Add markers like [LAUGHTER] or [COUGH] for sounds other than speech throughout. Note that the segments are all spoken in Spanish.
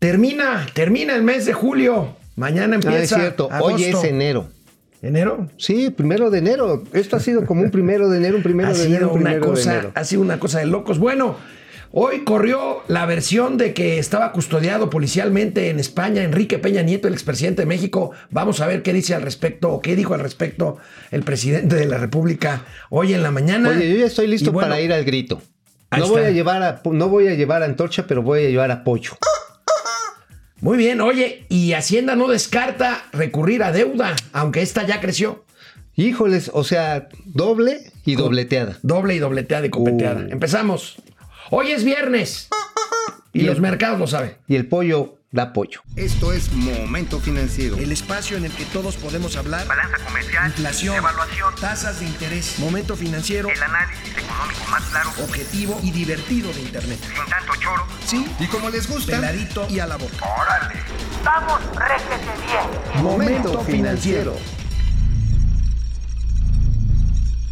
Termina, termina el mes de julio. Mañana empieza. Ah, es cierto. Hoy es enero. ¿Enero? Sí, primero de enero. Esto ha sido como un primero de enero, un primero ha de enero, un una primero cosa, de enero. Ha sido una cosa de locos. Bueno, hoy corrió la versión de que estaba custodiado policialmente en España Enrique Peña Nieto, el expresidente de México. Vamos a ver qué dice al respecto o qué dijo al respecto el presidente de la República hoy en la mañana. Oye, yo ya estoy listo bueno, para ir al grito. No voy, a llevar a, no voy a llevar antorcha, pero voy a llevar apoyo. Muy bien, oye, y Hacienda no descarta recurrir a deuda, aunque esta ya creció. Híjoles, o sea, doble y dobleteada. Doble y dobleteada y copeteada. Uh. Empezamos. Hoy es viernes. Y Y los el- mercados lo saben. Y el pollo da pollo. Esto es Momento Financiero. El espacio en el que todos podemos hablar. balanza comercial, Inflación, evaluación, tasas de interés, momento financiero, el análisis económico más claro, objetivo y divertido de Internet. sin tanto choro. Sí, Y como les gusta, peladito y a la boca. ¡Órale! ¡Vamos, réjete bien! Momento financiero.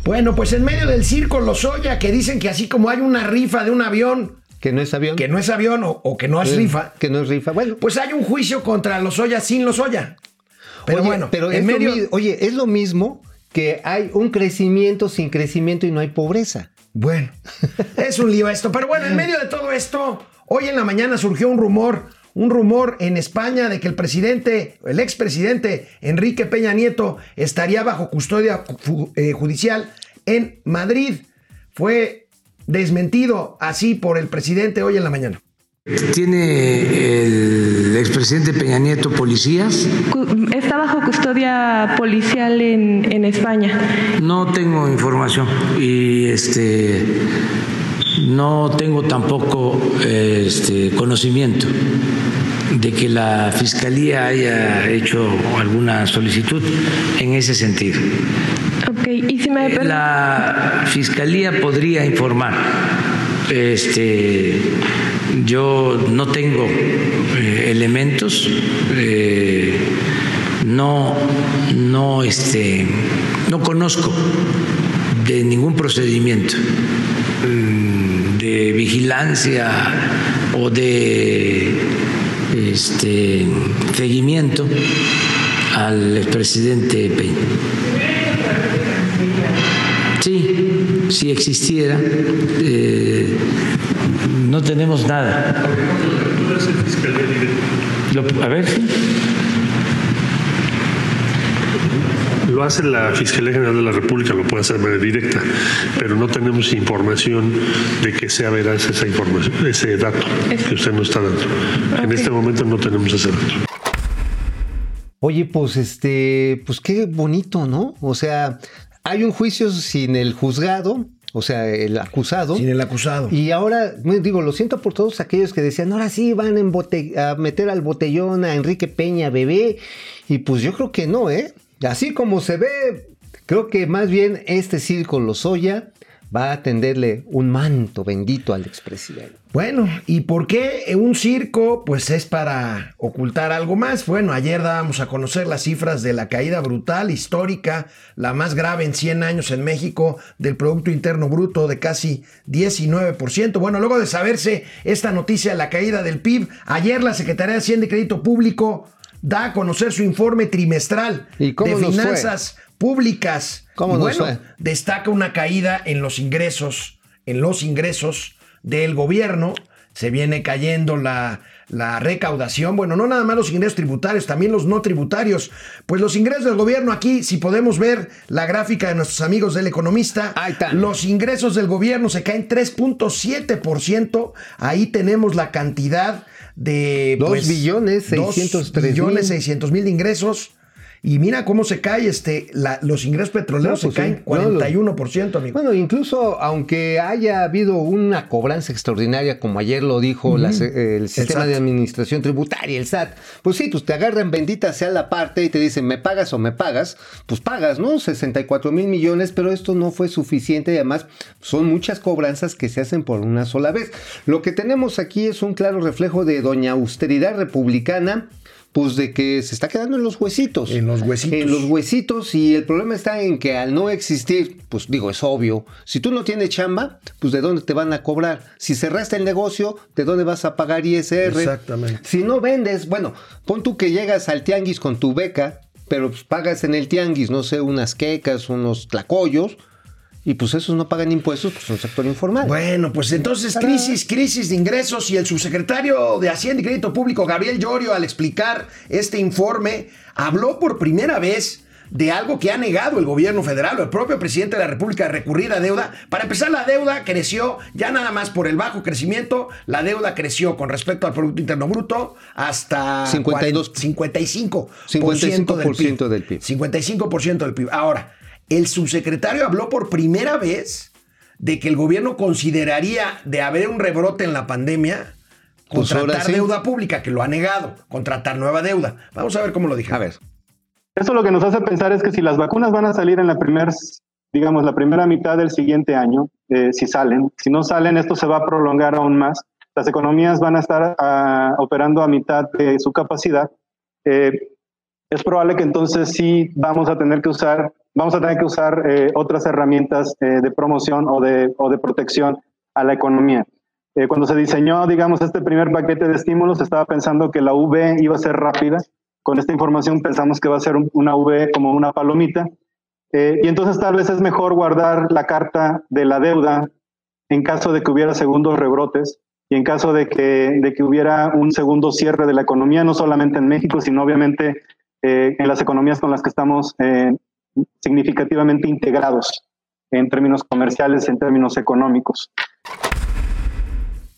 Bueno, pues en medio del circo Lozoya, que dicen que así como hay una rifa de un avión, Que no es avión. que no es avión o, o que no es Eh, rifa, Que no es rifa. Bueno, pues hay un juicio contra Lozoya sin Lozoya. Pero oye, bueno, pero en medio... mi- oye, es lo mismo que hay un crecimiento sin crecimiento y no hay pobreza. Bueno, es un lío esto. Pero bueno, en medio de todo esto, hoy en la mañana surgió un rumor, un rumor en España de que el presidente, el expresidente Enrique Peña Nieto estaría bajo custodia eh, judicial en Madrid. Fue desmentido así por el presidente hoy en la mañana. ¿Tiene el expresidente Peña Nieto policías? Está bajo custodia policial en, en España. No tengo información y este no tengo tampoco este conocimiento de que la fiscalía haya hecho alguna solicitud en ese sentido. Ok, y si me per- La fiscalía podría informar. Este, yo no tengo eh, elementos, eh, no, no, este, no conozco de ningún procedimiento mm, de vigilancia o de este, seguimiento al expresidente Peña. Sí, si existiera, eh, no tenemos nada. Lo- a ver, sí. Lo hace la Fiscalía General de la República, lo puede hacer de manera directa, pero no tenemos información de que sea veraz esa información, ese dato que usted nos está dando. En este momento no tenemos ese dato. Oye, pues este, pues qué bonito, ¿no? O sea, hay un juicio sin el juzgado, o sea, el acusado. Sin el acusado. Y ahora, digo, lo siento por todos aquellos que decían, ahora sí van a meter al botellón a Enrique Peña, bebé. Y pues yo creo que no, ¿eh? Así como se ve, creo que más bien este circo Lozoya va a tenderle un manto bendito al expresidente. Bueno, ¿y por qué un circo? Pues es para ocultar algo más. Bueno, ayer dábamos a conocer las cifras de la caída brutal, histórica, la más grave en 100 años en México, del Producto Interno Bruto de casi 19%. Bueno, luego de saberse esta noticia, la caída del PIB, ayer la Secretaría de Hacienda y Crédito Público da a conocer su informe trimestral ¿Y de finanzas públicas. ¿Cómo Y bueno, destaca una caída en los ingresos, en los ingresos del gobierno. Se viene cayendo la, la recaudación. Bueno, no nada más los ingresos tributarios, también los no tributarios. Pues los ingresos del gobierno aquí, si podemos ver la gráfica de nuestros amigos del economista, Ahí los ingresos del gobierno se caen 3.7%. Ahí tenemos la cantidad de... Dos pues, billones, dos 603 billones, mil. 600 mil de ingresos. Y mira cómo se cae este, la- los ingresos petroleros No, pues se caen sí. No, lo- 41%, amigo. Bueno, incluso aunque haya habido una cobranza extraordinaria, como ayer lo dijo la el sistema de administración tributaria, el SAT, pues sí, pues te agarran bendita sea la parte y te dicen, me pagas o me pagas, pues pagas, ¿no? 64 mil millones, pero esto no fue suficiente y además son muchas cobranzas que se hacen por una sola vez. Lo que tenemos aquí es un claro reflejo de doña austeridad republicana pues de que se está quedando en los huesitos. En los huesitos. En los huesitos y el problema está en que al no existir, pues digo, es obvio, si tú no tienes chamba, pues de dónde te van a cobrar. Si cerraste el negocio, ¿de dónde vas a pagar ISR? Exactamente. Si no vendes, bueno, pon tú que llegas al tianguis con tu beca, pero pues pagas en el tianguis, no sé, unas quecas, unos tlacoyos, y pues esos no pagan impuestos, pues son sector informal. Bueno, pues entonces crisis, crisis de ingresos y el subsecretario de Hacienda y Crédito Público, Gabriel Llorio, al explicar este informe, habló por primera vez de algo que ha negado el gobierno federal o el propio presidente de la República de recurrir a deuda. Para empezar, la deuda creció ya nada más por el bajo crecimiento, la deuda creció con respecto al Producto Interno Bruto hasta 52. 55%, 55% del PIB. 55% del PIB. Ahora, el subsecretario habló por primera vez de que el gobierno consideraría de haber un rebrote en la pandemia Pues contratar sí. deuda pública, que lo ha negado, contratar nueva deuda. Vamos a ver cómo lo dije. A ver. Eso lo que nos hace pensar es que si las vacunas van a salir en la primera, digamos, la primera mitad del siguiente año, eh, si salen, si no salen, esto se va a prolongar aún más. Las economías van a estar ah, operando a mitad de su capacidad. Eh, es probable que entonces sí vamos a tener que usar, vamos a tener que usar eh, otras herramientas eh, de promoción o de, o de protección a la economía. Eh, cuando se diseñó, digamos, este primer paquete de estímulos, estaba pensando que la V iba a ser rápida. Con esta información pensamos que va a ser un- una V como una palomita. Eh, y entonces tal vez es mejor guardar la carta de la deuda en caso de que hubiera segundos rebrotes y en caso de que, de que hubiera un segundo cierre de la economía, no solamente en México, sino obviamente eh, en las economías con las que estamos eh, significativamente integrados en términos comerciales, en términos económicos.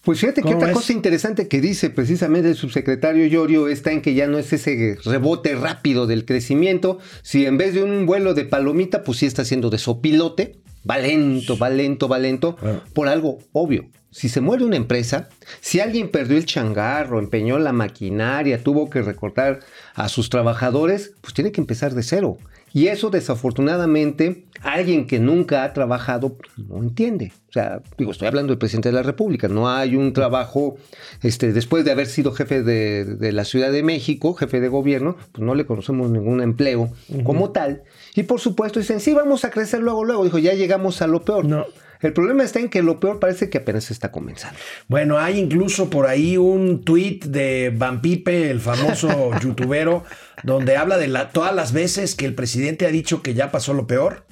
Pues fíjate que ¿Cómo otra cosa interesante que dice precisamente el subsecretario Llorio está en que ya no es ese rebote rápido del crecimiento. Si en vez de un vuelo de palomita, pues sí está haciendo de sopilote, va lento, va lento, va lento, Ah. por algo obvio. Si se muere una empresa, si alguien perdió el changarro, empeñó la maquinaria, tuvo que recortar a sus trabajadores, pues tiene que empezar de cero. Y eso desafortunadamente alguien que nunca ha trabajado pues, no entiende. O sea, digo, estoy hablando del presidente de la República. No hay un trabajo, este, después de haber sido jefe de, de la Ciudad de México, jefe de gobierno, pues no le conocemos ningún empleo como tal. Y por supuesto dicen, sí, vamos a crecer luego, luego. Dijo, ya llegamos a lo peor. No. El problema está en que lo peor parece que apenas está comenzando. Bueno, hay incluso por ahí un tweet de Van Pipe, el famoso [LAUGHS] youtubero, donde habla de la- todas las veces que el presidente ha dicho que ya pasó lo peor.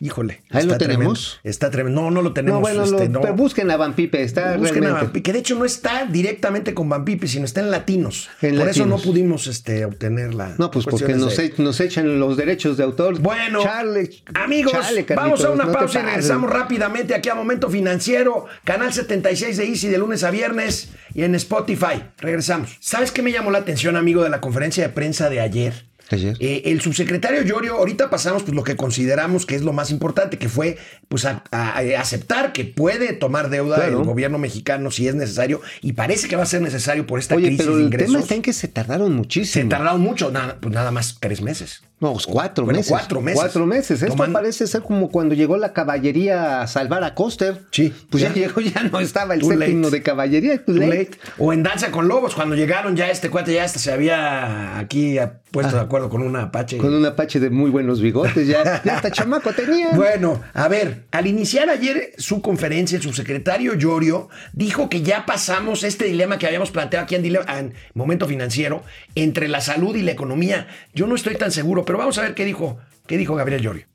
Híjole. ¿Ahí lo tremendo. tenemos? Está tremendo. No, no lo tenemos. no, bueno, este, lo- no. pero busquen a Van Pipe, está Busquen a realmente- Van Pipe, que de hecho no está directamente con Van Pipe, sino está en latinos. En Por eso no pudimos este, obtener la. No, pues porque cuestiones nos, de- e- nos echan los derechos de autor. Bueno, Chale, amigos, vamos a una no pausa y regresamos rápidamente aquí a Momento Financiero, canal 76 de Easy de lunes a viernes y en Spotify. Regresamos. ¿Sabes qué me llamó la atención, amigo, de la conferencia de prensa de ayer? Ayer. Eh, el subsecretario Llorio, ahorita pasamos pues lo que consideramos que es lo más importante, que fue pues a- a- a aceptar que puede tomar deuda Claro. el gobierno mexicano si es necesario y parece que va a ser necesario por esta Oye, crisis pero de el tema ingresos. está en que se tardaron Se muchísimo. tardaron mucho, nada, pues nada más tres meses. No, pues cuatro Bueno, meses. cuatro meses. Cuatro meses. Esto parece ser como cuando llegó la caballería a salvar a Coster. Sí, Pues ya, ya. llegó, ya no estaba el séptimo late. de caballería. Too Too late. late. O en Danza con Lobos, cuando llegaron ya este cuate ya hasta se había aquí ah, puesto de acuerdo con un Apache. Con un apache de muy buenos bigotes. Ya, ya hasta [LAUGHS] chamaco tenía. Bueno, a ver, al iniciar ayer su conferencia, el subsecretario Llorio dijo que ya pasamos este dilema que habíamos planteado aquí en, Dile- en Momento Financiero entre la salud y la economía. Yo no estoy tan seguro, pero vamos a ver qué dijo, qué dijo Gabriel Llorio.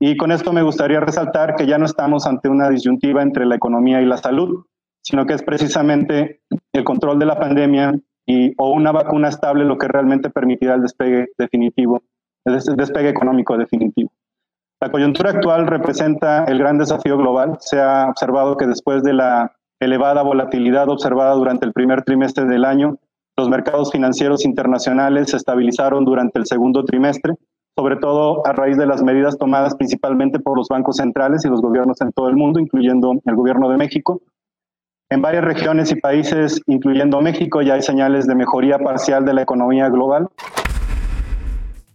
Y con esto me gustaría resaltar que ya no estamos ante una disyuntiva entre la economía y la salud, sino que es precisamente el control de la pandemia y, o una vacuna estable lo que realmente permitirá el despegue definitivo, el des- despegue económico definitivo. La coyuntura actual representa el gran desafío global. Se ha observado que después de la elevada volatilidad observada durante el primer trimestre del año, los mercados financieros internacionales se estabilizaron durante el segundo trimestre, sobre todo a raíz de las medidas tomadas principalmente por los bancos centrales y los gobiernos en todo el mundo, incluyendo el gobierno de México. En varias regiones y países, incluyendo México, ya hay señales de mejoría parcial de la economía global.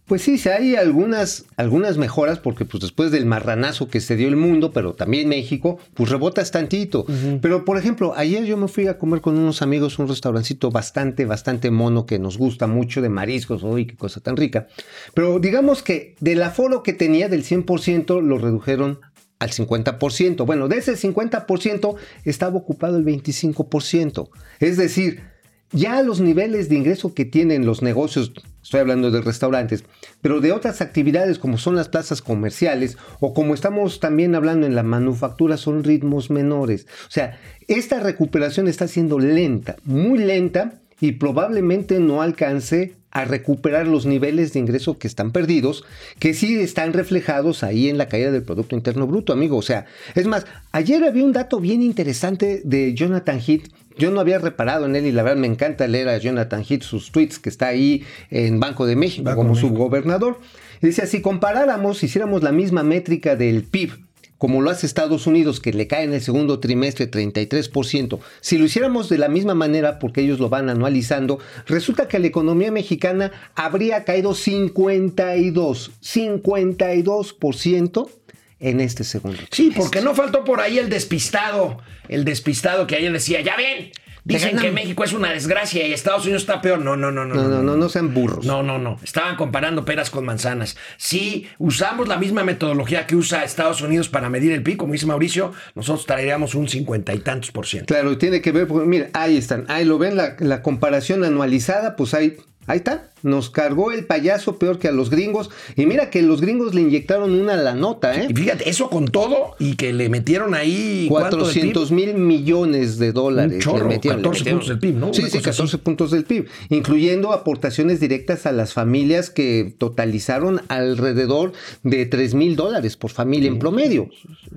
Pues sí, sí hay algunas, algunas mejoras, porque pues después del marranazo que se dio el mundo, pero también México, pues rebotas tantito. Pero, por ejemplo, ayer yo me fui a comer con unos amigos un restaurancito bastante, bastante mono que nos gusta mucho de mariscos, uy, qué cosa tan rica. Pero digamos que del aforo que tenía del 100% lo redujeron al 50%. Bueno, de ese 50% estaba ocupado el 25%. Es decir, ya los niveles de ingreso que tienen los negocios, estoy hablando de restaurantes, pero de otras actividades como son las plazas comerciales o como estamos también hablando en la manufactura, son ritmos menores. O sea, esta recuperación está siendo lenta, muy lenta y probablemente no alcance a recuperar los niveles de ingreso que están perdidos, que sí están reflejados ahí en la caída del Producto Interno Bruto, amigo. O sea, es más, ayer había un dato bien interesante de Jonathan Heath. Yo no había reparado en él y la verdad me encanta leer a Jonathan Heath sus tweets que está ahí en Banco de México Banco como México. subgobernador. Dice, si comparáramos, hiciéramos la misma métrica del PIB, como lo hace Estados Unidos, que le cae en el segundo trimestre 33%, si lo hiciéramos de la misma manera, porque ellos lo van anualizando, resulta que la economía mexicana habría caído 52, 52% en este segundo Sí, trimestre. porque no faltó por ahí el despistado, el despistado que ayer decía, ya ven, dicen que ganamos". México es una desgracia y Estados Unidos está peor. No, no, no, no. No, no, no, no sean burros. No, no, no. Estaban comparando peras con manzanas. Si usamos la misma metodología que usa Estados Unidos para medir el PIB, como dice Mauricio, nosotros traeríamos un cincuenta y tantos por ciento. Claro, tiene que ver, porque, mira, ahí están, ahí lo ven, la, la comparación anualizada, pues ahí, ahí está, nos cargó el payaso peor que a los gringos, y mira que los gringos le inyectaron una la nota, ¿eh? Y fíjate, eso con todo y que le metieron ahí ¿cuánto del 400 PIB? mil millones de dólares. Un chorro, le metieron, le 14 metieron. puntos del PIB, ¿no? Sí, Una sí, cosa así. 14 puntos del PIB, incluyendo aportaciones directas a las familias que totalizaron alrededor de 3 mil dólares por familia en promedio.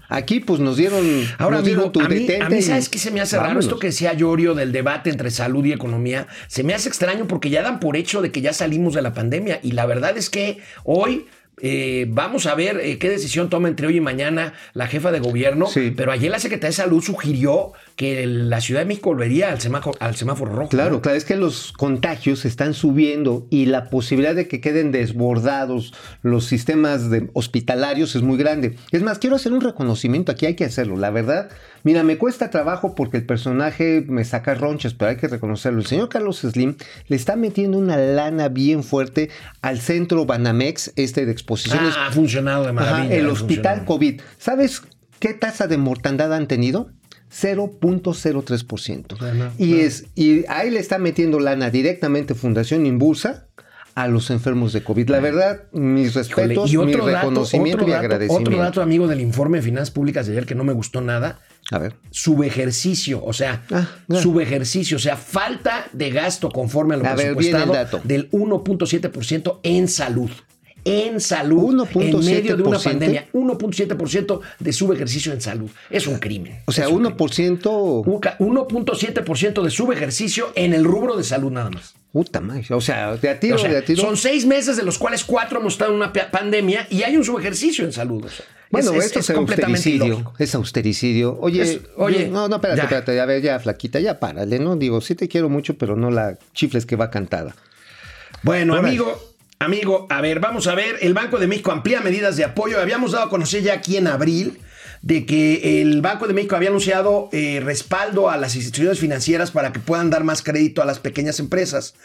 Aquí pues nos dieron, Ahora, nos amigo, dieron tu a mí, detente a mí, ¿sabes qué se me hace raro? vámonos. Esto que decía Llorio del debate entre salud y economía, se me hace extraño porque ya dan por hecho de que ya salimos de la pandemia. Y la verdad es que hoy eh, vamos a ver eh, qué decisión toma entre hoy y mañana la jefa de gobierno. Sí. Pero ayer la Secretaría de Salud sugirió que la Ciudad de México volvería al semáforo, al semáforo rojo. Claro, ¿no? claro, es que los contagios están subiendo y la posibilidad de que queden desbordados los sistemas de- hospitalarios es muy grande. Es más, quiero hacer un reconocimiento, aquí hay que hacerlo, la verdad. Mira, me cuesta trabajo porque el personaje me saca ronchas, pero hay que reconocerlo. El señor Carlos Slim le está metiendo una lana bien fuerte al centro Banamex, este de exposiciones. Ah, ha funcionado de Ajá, maravilla. el hospital. COVID. ¿Sabes qué tasa de mortandad han tenido? 0.03%. Bueno, y es y ahí le está metiendo lana directamente Fundación Impulsa a los enfermos de COVID. La verdad, mis Híjole, respetos, y mi otro dato, reconocimiento otro y dato, agradecimiento. otro dato, amigo, del informe de finanzas públicas de ayer que no me gustó nada. A ver. subejercicio, o sea, Ah, ah. subejercicio, o sea, falta de gasto conforme a lo A ver, presupuestado dato. del 1.7% en salud. En salud, en medio de una 1.7%. pandemia, 1.7% de subejercicio en salud. Es un crimen. O sea, Es un crimen. 1%. Uca- 1.7% de subejercicio en el rubro de salud nada más. Puta madre. O sea, de a tiro, O sea, de a tiro. son seis meses de los cuales cuatro hemos estado en una pa- pandemia y hay un subejercicio en salud. o sea, Bueno, es, es- esto es, austericidio. ilógico. Es austericidio. Oye, Es- oye, yo- no, no, espérate, ya. espérate. A ver, ya, flaquita, ya párale, ¿no? Digo, sí te quiero mucho, pero no la chifles que va cantada. Bueno, amigo, amigo, a ver, vamos a ver. El Banco de México amplía medidas de apoyo. Habíamos dado a conocer ya aquí en abril de que el Banco de México había anunciado eh, respaldo a las instituciones financieras para que puedan dar más crédito a las pequeñas empresas.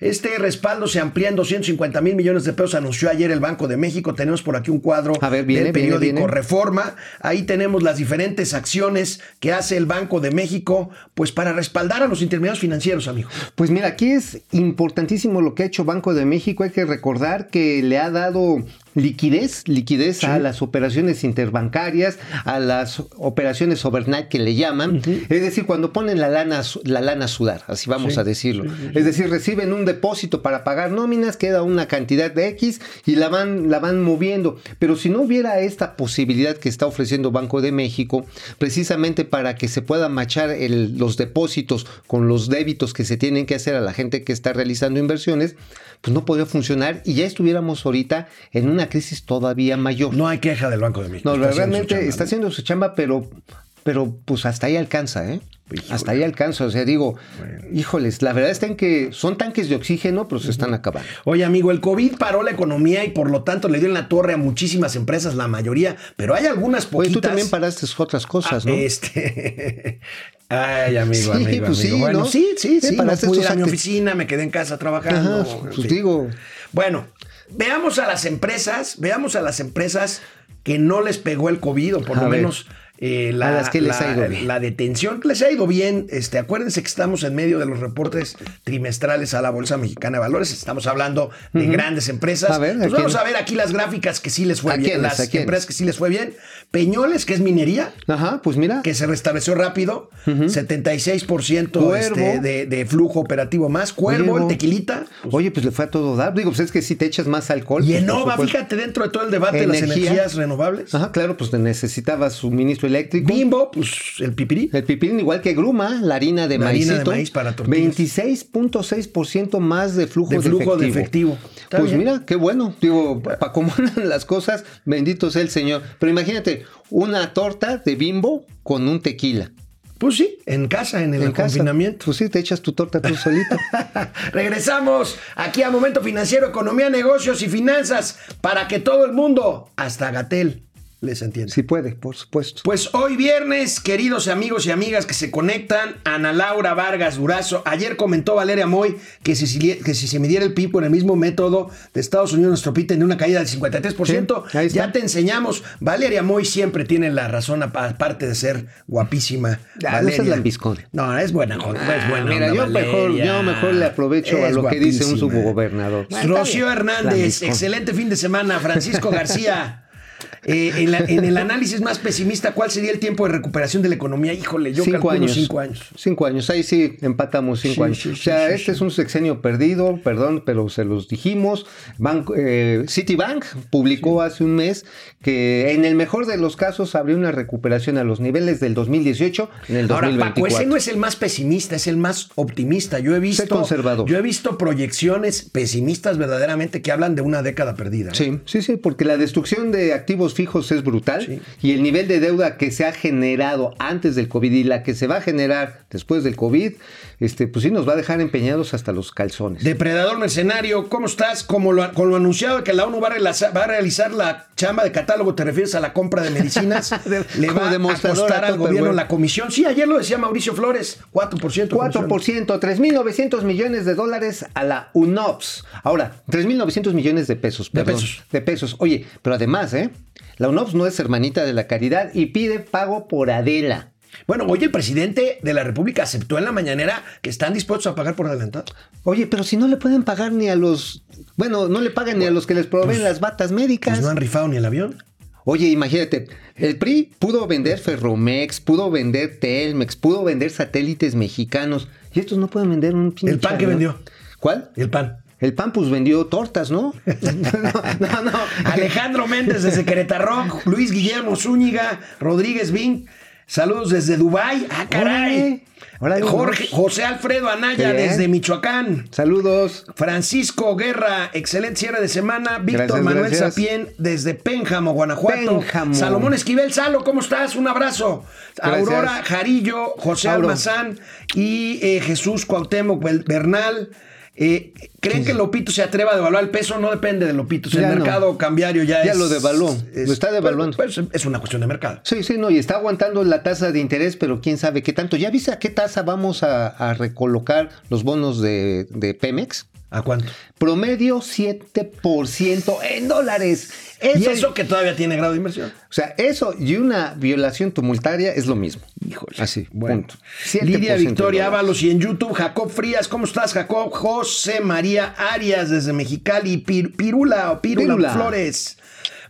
Este respaldo se amplía en 250 mil millones de pesos, anunció ayer el Banco de México. Tenemos por aquí un cuadro A ver, viene, del viene, periódico viene. Reforma. Ahí tenemos las diferentes acciones que hace el Banco de México, pues para respaldar a los intermediarios financieros, amigo. Pues mira, aquí es importantísimo lo que ha hecho Banco de México. Hay que recordar que le ha dado liquidez, liquidez a las operaciones interbancarias, a las operaciones overnight que le llaman. Es decir, cuando ponen la lana, la lana a sudar, así vamos Sí, a decirlo. Es decir, reciben un depósito para pagar nóminas, queda una cantidad de X y la van, la van moviendo. Pero si no hubiera esta posibilidad que está ofreciendo Banco de México, precisamente para que se puedan machar el- los depósitos con los débitos que se tienen que hacer a la gente que está realizando inversiones, pues no podría funcionar y ya estuviéramos ahorita en una crisis todavía mayor. No hay queja del Banco de México. No, Está realmente chamba, está ¿no? haciendo su chamba, pero pero pues hasta ahí alcanza, ¿eh? Hasta ahí alcanza. O sea, digo, híjoles, la verdad está en que son tanques de oxígeno, pero se están acabando. Oye, amigo, el COVID paró la economía y por lo tanto le dio en la torre a muchísimas empresas, la mayoría, pero hay algunas Oye, poquitas. tú también paraste otras cosas, ¿no? Este. [LAUGHS] Ay, amigo, Sí, amigo, pues amigo. sí, Bueno, ¿no? sí, sí, Sí, sí. No paraste pude ir estos a mi oficina, me quedé en casa trabajando. Ajá, pues digo. Bueno, veamos a las empresas, veamos a las empresas que no les pegó el COVID, o por A lo ver. menos eh, la, A las que les la- ha ido bien. la detención que les ha ido bien. Este, acuérdense que estamos en medio de los reportes trimestrales a la Bolsa Mexicana de Valores. Estamos hablando de grandes empresas. A ver, ¿a Pues vamos quién? a ver aquí las gráficas que sí les fue ¿A bien. quiénes? Las empresas que sí les fue bien. Peñoles, que es minería Ajá, pues mira. que se restableció rápido, 76% Cuervo. este, de, de flujo operativo más. Cuervo, Oye, el tequilita. Oye, pues le fue a todo dar. Digo, pues es que si te echas más alcohol. Y pues, Enova, fíjate, dentro de todo el debate de las Energía. energías renovables. Ajá, claro, pues te necesitabas eléctrico. Bimbo, pues el pipirí. El pipín, igual que Gruma, la harina de La harina de maíz para tortillas. 26.6% más de flujo De de, flujo de efectivo. efectivo. Está Pues bien. mira, qué bueno. Digo, para cómo [LAUGHS] andan las cosas, bendito sea el Señor. Pero imagínate, una torta de bimbo con un tequila. Pues sí, en casa, en el en casa. confinamiento. Pues sí, te echas tu torta tú solito. [LAUGHS] Regresamos aquí a Momento Financiero, Economía, Negocios y Finanzas para que todo el mundo, hasta Gatel, les entienda. si puede, por supuesto. Pues hoy viernes, queridos amigos y amigas que se conectan, Ana Laura Vargas Durazo. Ayer comentó Valeria Moy que si, que si se midiera el PIB con el mismo método de Estados Unidos, nuestro PIB tendría una caída del 53%. Sí, ahí está. ya te enseñamos. Valeria Moy siempre tiene la razón, apa- aparte de ser guapísima. Ah, no seas lambiscón. No, es buena, jo- es buena. Mira, yo mejor, Valeria. yo mejor le aprovecho a Es lo que dice un subgobernador. Rocío Hernández, excelente fin de semana. Francisco [LAUGHS] García. Eh, en, la- en el análisis más pesimista, ¿cuál sería el tiempo de recuperación de la economía? Híjole, yo cinco calculo años. cinco años. Cinco años. Ahí sí empatamos cinco Sí, años. sí, o sea, sí, este es un sexenio perdido, perdón, pero se los dijimos. Banco, eh, Citibank publicó hace un mes que en el mejor de los casos habría una recuperación a los niveles del 2018 en el Ahora, 2024. Paco, ese no es el más pesimista, es el más optimista. Yo he visto, conservador. yo he visto proyecciones pesimistas verdaderamente que hablan de una década perdida. ¿eh? Sí, sí, sí, porque la destrucción de activos fijos es brutal Sí. y el nivel de deuda que se ha generado antes del COVID y la que se va a generar después del COVID, este, pues sí nos va a dejar empeñados hasta los calzones. Depredador mercenario, ¿cómo estás? Como lo, con lo anunciado de que la ONU va a, realiza- va a realizar la chamba de catálogo, ¿te refieres a la compra de medicinas? De- [LAUGHS] ¿Le va a costar al gobierno la comisión? Sí, ayer lo decía Mauricio Flores, 4%. comisión. 4%, 3.900 millones de dólares a la UNOPS. Ahora, 3.900 millones de pesos, De pesos. De pesos. Oye, pero además, ¿eh? La UNOPS no es hermanita de la caridad y pide pago por Adela. Bueno, hoy el presidente de la República aceptó en la mañanera que están dispuestos a pagar por adelantado. Oye, pero si no le pueden pagar ni a los... Bueno, no le pagan ni a los que les proveen las batas médicas. Pues no han rifado ni el avión. Oye, imagínate, el PRI pudo vender Ferromex, pudo vender Telmex, pudo vender satélites mexicanos y estos no pueden vender un pinche El pan que vendió. ¿Cuál? El pan. El pan pues vendió tortas, ¿no? [LAUGHS] no, no, no. Alejandro Méndez desde Querétaro, Luis Guillermo Zúñiga, Rodríguez Vin, saludos desde Dubái. Ah, caray. Jorge, vamos. José Alfredo Anaya desde Michoacán. Saludos. Francisco Guerra, excelente cierre de semana. Víctor Manuel gracias. Sapien desde Pénjamo, Guanajuato. Pénjamo. Salomón Esquivel, Salo, ¿cómo estás? Un abrazo. Gracias. Aurora Jarillo, José Auro. Almazán y eh, Jesús Cuauhtémoc Bernal. Eh, ¿Creen que Lopito se atreva a devaluar el peso? No depende de Lopito. El no. mercado cambiario ya, Ya es. lo devaluó. Lo está devaluando. pues, pues, es una cuestión de mercado. Sí, sí, no, y está aguantando la tasa de interés, pero quién sabe qué tanto. ¿Ya viste a qué tasa vamos a, a recolocar los bonos de, de Pemex? ¿A cuánto? Promedio 7% en dólares. y eso que todavía tiene grado de inversión. O sea, eso y una violación tumultaria es lo mismo. Híjole. Así, Bueno. punto. 7% Lidia Victoria. Ábalos y en YouTube Jacob Frías. ¿Cómo estás, Jacob? José María Arias desde Mexicali. Pir- Pirula o Pirula, Pirula. Flores.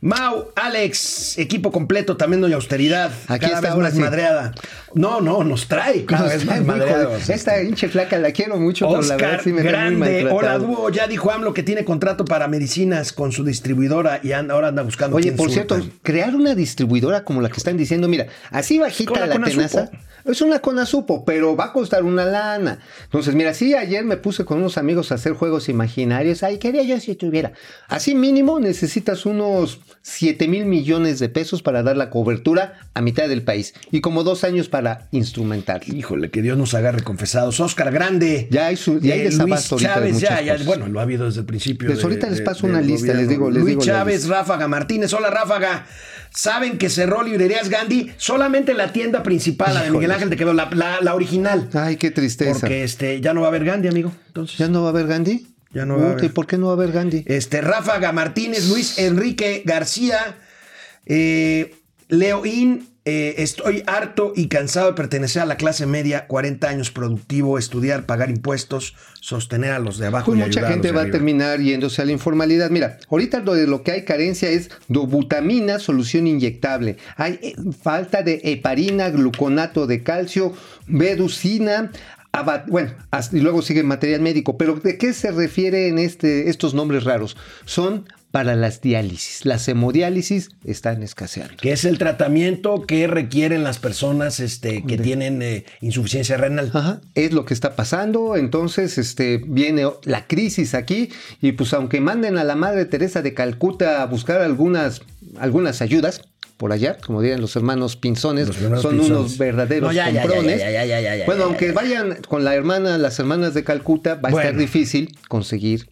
Mau, Alex, equipo completo, también doy austeridad. Aquí cada está, vez más sí. madreada. No, no, nos trae cada vez más hijo, madreados. Esta hinche flaca la quiero mucho, pero la verdad Oscar sí me Grande, hola dúo, ya dijo AMLO que tiene contrato para medicinas con su distribuidora y anda- ahora anda buscando Oye, por surta. cierto, crear una distribuidora como la que están diciendo, mira, así bajita la tenaza, Es una Conasupo, pero va a costar una lana. Entonces, mira, sí, ayer me puse con unos amigos a hacer juegos imaginarios. Ay, quería yo si tuviera. Así mínimo necesitas unos 7 mil millones de pesos para dar la cobertura a mitad del país y como dos años para instrumentar. Híjole, que Dios nos agarre confesados. Oscar Grande. Ya hay, su, ya hay eh, Luis desabasto de Chávez, ya, ya, bueno, lo ha habido desde el principio. Pues de- ahorita les paso una lista, les digo- les Luis digo Chávez. Ráfaga Martínez. Hola, Ráfaga. Saben que cerró librerías Gandhi solamente la tienda principal, la de. Miguel Ángel te quedó, la, la- la original. Ay, qué tristeza. Porque este, ya no va a haber Gandhi, amigo. Entonces, ¿Ya no va a haber Gandhi? Ya no va a Puta, haber. ¿Y por qué no va a haber Gandhi? Este, Ráfaga Martínez, Luis Enrique García, eh, Leoín, eh, estoy harto y cansado de pertenecer a la clase media, 40 años productivo, estudiar, pagar impuestos, sostener a los de abajo. Pues y mucha a gente va a terminar yéndose a la informalidad. Mira, ahorita lo de lo que hay carencia es dobutamina, solución inyectable. Hay eh, falta de heparina, gluconato de calcio, beducina. Aba- Bueno, y luego sigue material médico, pero ¿de qué se refieren este, estos nombres raros? Son para las diálisis. Las hemodiálisis están escaseando. Que es el tratamiento que requieren las personas este, que tienen eh, insuficiencia renal. Ajá, es lo que está pasando. Entonces, este, viene la crisis aquí. Y pues, aunque manden a la madre Teresa de Calcuta a buscar algunas, algunas ayudas por allá, como dirían los hermanos Pinzones, Los hermanos son Pinzones. unos verdaderos No, ya, ya, ya, comprones. ya, ya, ya, ya, ya, bueno, aunque ya. vayan con la hermana, las hermanas de Calcuta, va a estar Bueno. difícil conseguir.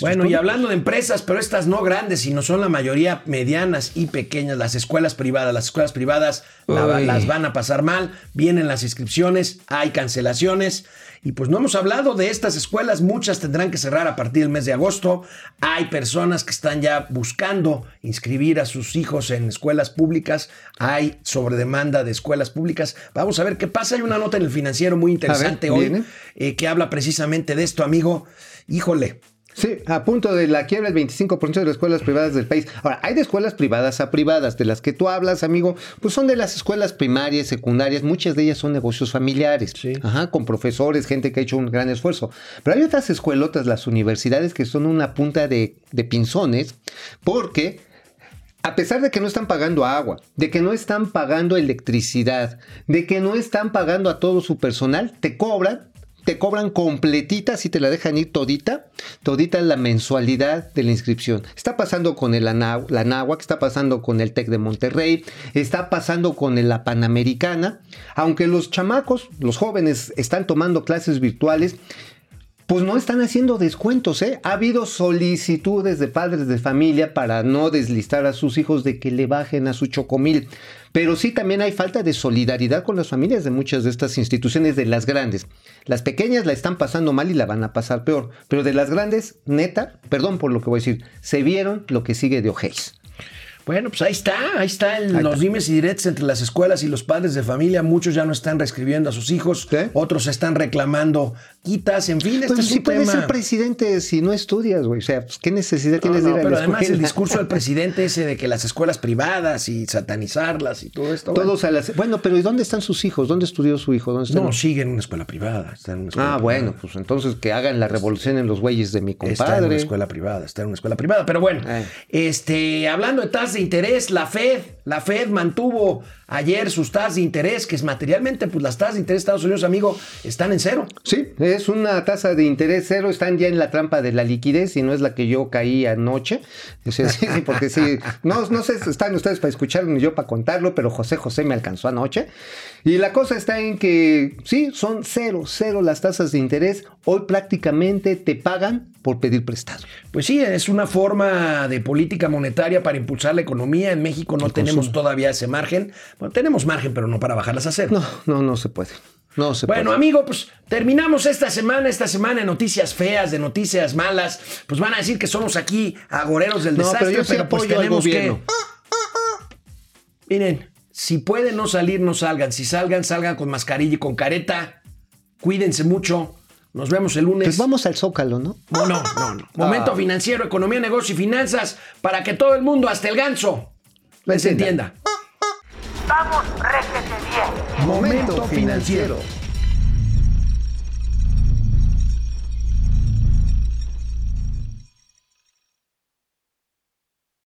Bueno, y hablando de empresas, pero estas no grandes, sino son la mayoría medianas y pequeñas, las escuelas privadas. Las escuelas privadas la- las van a pasar mal, vienen las inscripciones, hay cancelaciones. Y pues no hemos hablado de estas escuelas, muchas tendrán que cerrar a partir del mes de agosto. Hay personas que están ya buscando inscribir a sus hijos en escuelas públicas, hay sobredemanda de escuelas públicas. Vamos a ver qué pasa. Hay una nota en el financiero muy interesante hoy eh, que habla precisamente de esto, amigo. Híjole, Sí, a punto de la quiebra el 25% de las escuelas privadas del país. Ahora, hay de escuelas privadas a privadas, de las que tú hablas, amigo, pues son de las escuelas primarias, secundarias, muchas de ellas son negocios familiares, Sí. Ajá, con profesores, gente que ha hecho un gran esfuerzo. Pero hay otras escuelotas, las universidades, que son una punta de, de pinzones, porque a pesar de que no están pagando agua, de que no están pagando electricidad, de que no están pagando a todo su personal, te cobran, te cobran completita, si te la dejan ir todita, todita la mensualidad de la inscripción. Está pasando con el Ana- la está pasando con el TEC de Monterrey, está pasando con la Panamericana, aunque los chamacos, los jóvenes, están tomando clases virtuales, pues no están haciendo descuentos, ¿eh? Ha habido solicitudes de padres de familia para no deslistar a sus hijos de que le bajen a su chocomil. Pero sí también hay falta de solidaridad con las familias de muchas de estas instituciones, de las grandes. Las pequeñas la están pasando mal y la van a pasar peor. Pero de las grandes, neta, perdón por lo que voy a decir, se vieron lo que sigue de Ojéis. Bueno, pues ahí está, ahí está el- los dimes y diretes entre las escuelas y los padres de familia. Muchos ya no están reescribiendo a sus hijos, ¿Sí? otros están reclamando quitas, en fin, este Pues es sí un puedes tema. ser presidente si no estudias, güey. O sea, pues, ¿qué necesidad tienes no, de ir a pero la además el [LAUGHS] discurso del presidente ese de que las escuelas privadas y satanizarlas y todo esto. bueno, Todos a las... Bueno, pero ¿y dónde están sus hijos? ¿Dónde estudió su hijo? ¿Dónde están? no, sigue en una escuela privada. Está en una escuela Ah, privada. bueno, pues entonces que hagan la revolución en los güeyes de mi Está en una compadre. escuela privada, está en una escuela privada. Pero bueno, Eh. este, hablando de tasas de interés, la Fed, la Fed mantuvo ayer sus tasas de interés, que es materialmente, pues las tasas de interés de Estados Unidos, amigo, están en cero. Sí, es una tasa de interés cero, están ya en la trampa de la liquidez y no es la que yo caí anoche. O sea, sí, porque sí, no, no sé están ustedes para escucharlo ni yo para contarlo, pero José José me alcanzó anoche. Y la cosa está en que sí, son cero, cero las tasas de interés. Hoy prácticamente te pagan por pedir prestado. Pues sí, es una forma de política monetaria para impulsar la economía. En México no tenemos todavía ese margen. Bueno, tenemos margen, pero no para bajarlas a cero. No, no, no se puede. No se Bueno, puede. amigo, pues terminamos esta semana, esta semana de noticias feas, de noticias malas. Pues van a decir que somos aquí agoreros del No, desastre, pero pero, yo sí pues apoyo al tenemos que. Miren, si pueden no salir, no salgan. Si salgan, salgan con mascarilla y con careta. Cuídense mucho. Nos vemos el lunes. Pues vamos al Zócalo, ¿no? No, no, no, no. Momento Ah. financiero, economía, negocio y finanzas para que todo el mundo, hasta el ganso, les entienda. entienda. Vamos, réjete bien. Momento financiero.